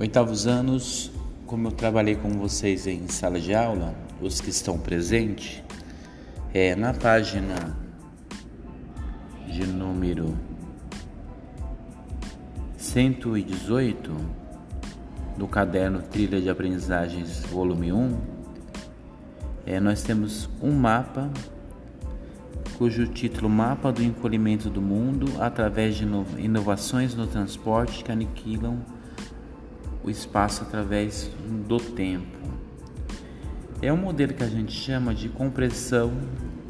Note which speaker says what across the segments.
Speaker 1: Oitavos anos, como eu trabalhei com vocês em sala de aula, os que estão presentes, é na página de número 118 do caderno Trilha de Aprendizagens, volume 1, é, nós temos um mapa cujo título Mapa do Encolhimento do Mundo através de inovações no transporte que aniquilam o espaço através do tempo. É um modelo que a gente chama de compressão,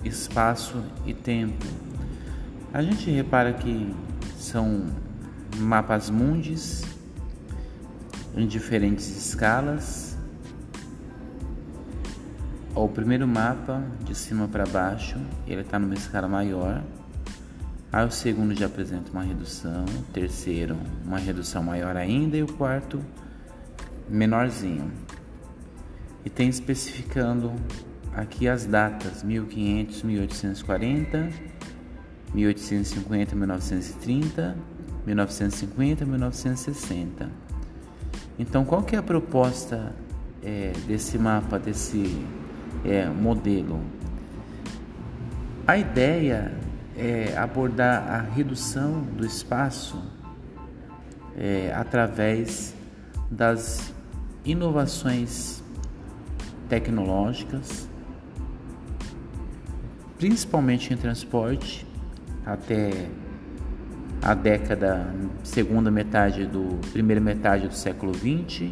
Speaker 1: espaço e tempo. A gente repara que são mapas mundis em diferentes escalas. O primeiro mapa, de cima para baixo, ele está numa escala maior. Aí o segundo já apresenta uma redução, o terceiro uma redução maior ainda e o quarto menorzinho. E tem especificando aqui as datas 1500, 1840, 1850, 1930, 1950, 1960. Então, qual que é a proposta é, desse mapa, desse é, modelo? A ideia é abordar a redução do espaço é, através das inovações tecnológicas, principalmente em transporte, até a década, segunda metade do primeira metade do século XX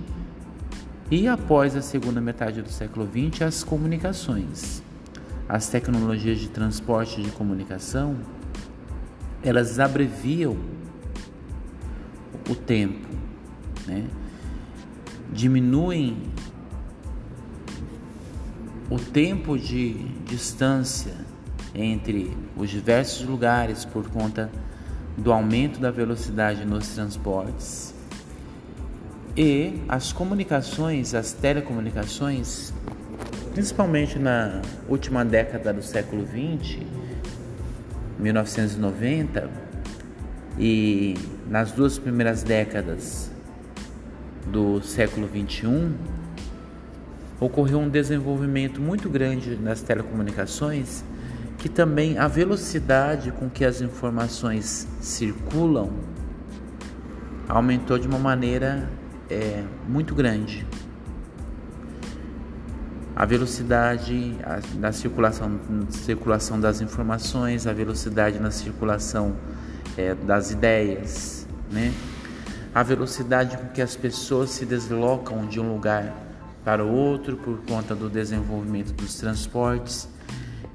Speaker 1: e após a segunda metade do século XX as comunicações, as tecnologias de transporte e de comunicação, elas abreviam o tempo, né? Diminuem o tempo de distância entre os diversos lugares por conta do aumento da velocidade nos transportes e as comunicações, as telecomunicações, principalmente na última década do século 20, 1990 e nas duas primeiras décadas do século 21, ocorreu um desenvolvimento muito grande nas telecomunicações, que também a velocidade com que as informações circulam aumentou de uma maneira é, muito grande. A velocidade na circulação, circulação das informações, a velocidade na circulação é, das ideias, né? A velocidade com que as pessoas se deslocam de um lugar para outro por conta do desenvolvimento dos transportes.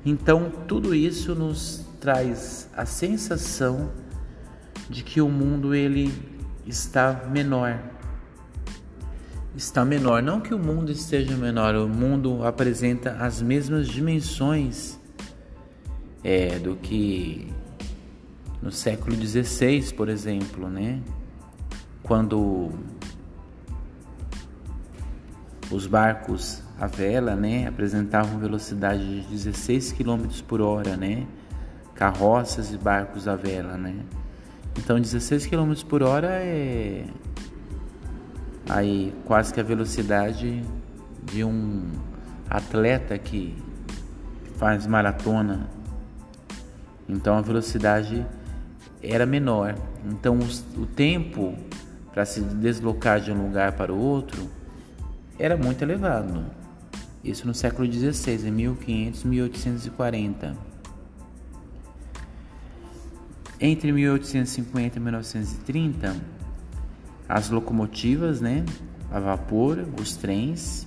Speaker 1: Então, tudo isso nos traz a sensação de que o mundo ele está menor. Está menor, não que o mundo esteja menor, o mundo apresenta as mesmas dimensões é, do que no século XVI, por exemplo, né? Quando os barcos à vela, né, apresentavam velocidade de 16 km por hora, né, carroças e barcos à vela, né. Então 16 km por hora é aí quase que a velocidade de um atleta que faz maratona. Então a velocidade era menor. Então o tempo para se deslocar de um lugar para o outro era muito elevado. Isso no século XVI, em 1500 1840. Entre 1850 e 1930, as locomotivas, né, a vapor, os trens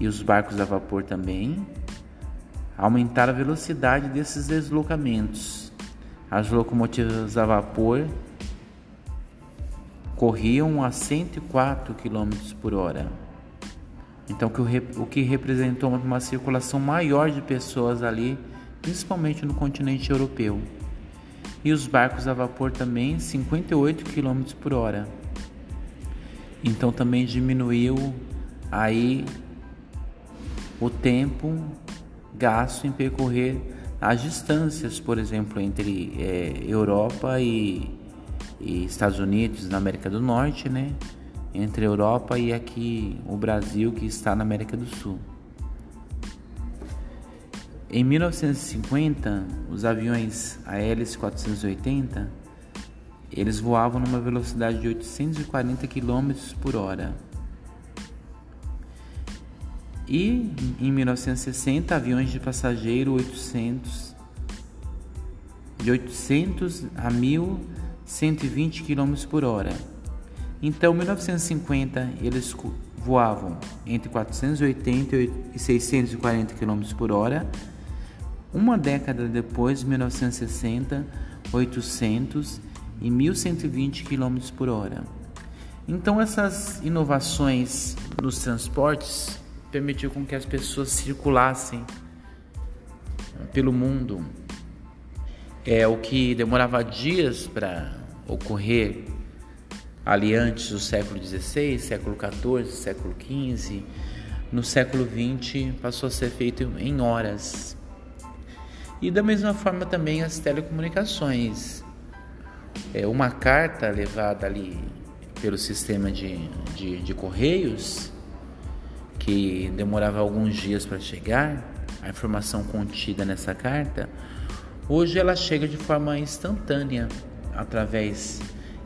Speaker 1: e os barcos a vapor também aumentaram a velocidade desses deslocamentos. As locomotivas a vapor corriam a 104 km por hora. Então, o que representou uma circulação maior de pessoas ali, principalmente no continente europeu. E os barcos a vapor também 58 km por hora. Então também diminuiu aí o tempo gasto em percorrer as distâncias, por exemplo, entre é, Europa e e Estados Unidos, na América do Norte, né? entre a Europa e aqui o Brasil, que está na América do Sul. Em 1950, os aviões ALS 480 eles voavam numa velocidade de 840 km por hora. E em 1960, aviões de passageiro 800 de 800 a 1120 km por hora. Então, em 1950, eles voavam entre 480 e 640 km por hora. Uma década depois, 1960, 800 e 1120 km por hora. Então, essas inovações nos transportes permitiu com que as pessoas circulassem pelo mundo. É o que demorava dias para ocorrer ali antes do século XVI, século XIV, século XV. No século XX passou a ser feito em horas. E da mesma forma também as telecomunicações. É, uma carta levada ali pelo sistema de, de, de correios que demorava alguns dias para chegar, a informação contida nessa carta, hoje ela chega de forma instantânea através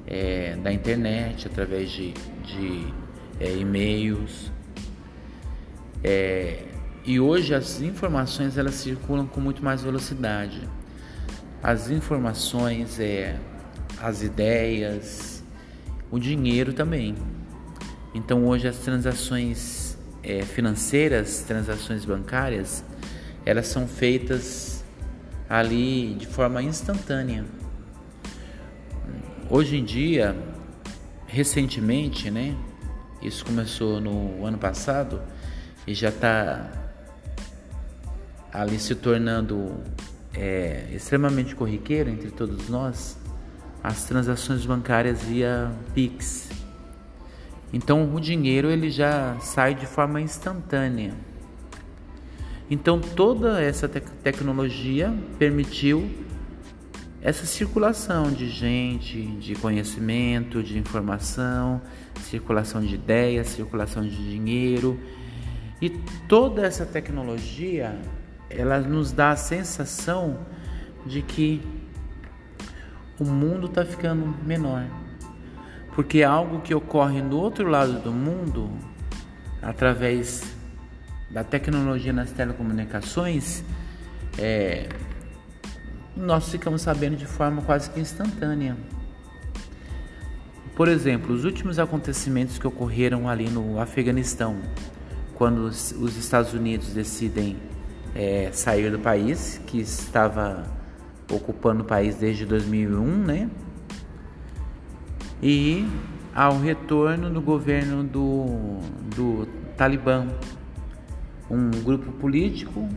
Speaker 1: é, da internet, através de, de é, e-mails. É, e hoje as informações elas circulam com muito mais velocidade. As informações, é, as ideias, o dinheiro também. Então hoje as transações é, financeiras, transações bancárias, elas são feitas ali de forma instantânea. Hoje em dia, recentemente, né? Isso começou no ano passado e já está ali se tornando é, extremamente corriqueiro entre todos nós as transações bancárias via Pix. Então o dinheiro ele já sai de forma instantânea. Então toda essa te tecnologia permitiu essa circulação de gente, de conhecimento, de informação, circulação de ideias, circulação de dinheiro. E toda essa tecnologia, ela nos dá a sensação de que o mundo está ficando menor porque algo que ocorre no outro lado do mundo, através da tecnologia nas telecomunicações, é, nós ficamos sabendo de forma quase que instantânea. Por exemplo, os últimos acontecimentos que ocorreram ali no Afeganistão, quando os, os Estados Unidos decidem é, sair do país, que estava ocupando o país desde 2001, né? e ao retorno do governo do, do Talibã, um grupo político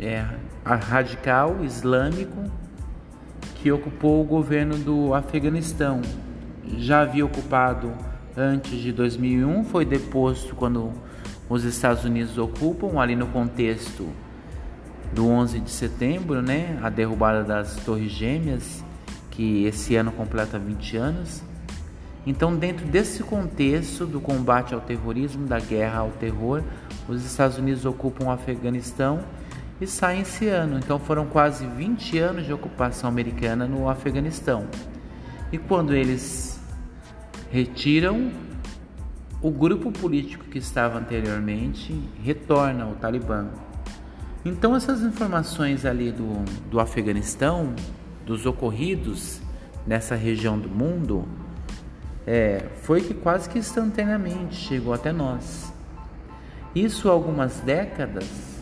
Speaker 1: é, radical islâmico que ocupou o governo do Afeganistão. Já havia ocupado antes de 2001, foi deposto quando os Estados Unidos ocupam, ali no contexto do 11 de setembro, né, a derrubada das Torres Gêmeas, que esse ano completa 20 anos. Então, dentro desse contexto do combate ao terrorismo, da guerra ao terror, os Estados Unidos ocupam o Afeganistão e saem esse ano. Então, foram quase 20 anos de ocupação americana no Afeganistão. E quando eles retiram, o grupo político que estava anteriormente retorna ao Talibã. Então, essas informações ali do, do Afeganistão, dos ocorridos nessa região do mundo, é, foi que quase que instantaneamente chegou até nós. Isso há algumas décadas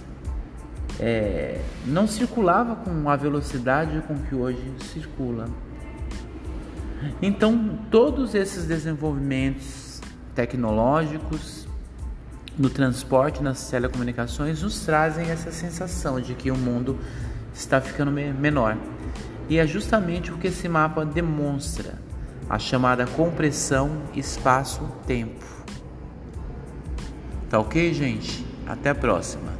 Speaker 1: é, não circulava com a velocidade com que hoje circula. Então, todos esses desenvolvimentos tecnológicos no transporte, nas telecomunicações, nos trazem essa sensação de que o mundo está ficando menor. E é justamente o que esse mapa demonstra a chamada compressão espaço-tempo. Tá ok, gente? Até a próxima.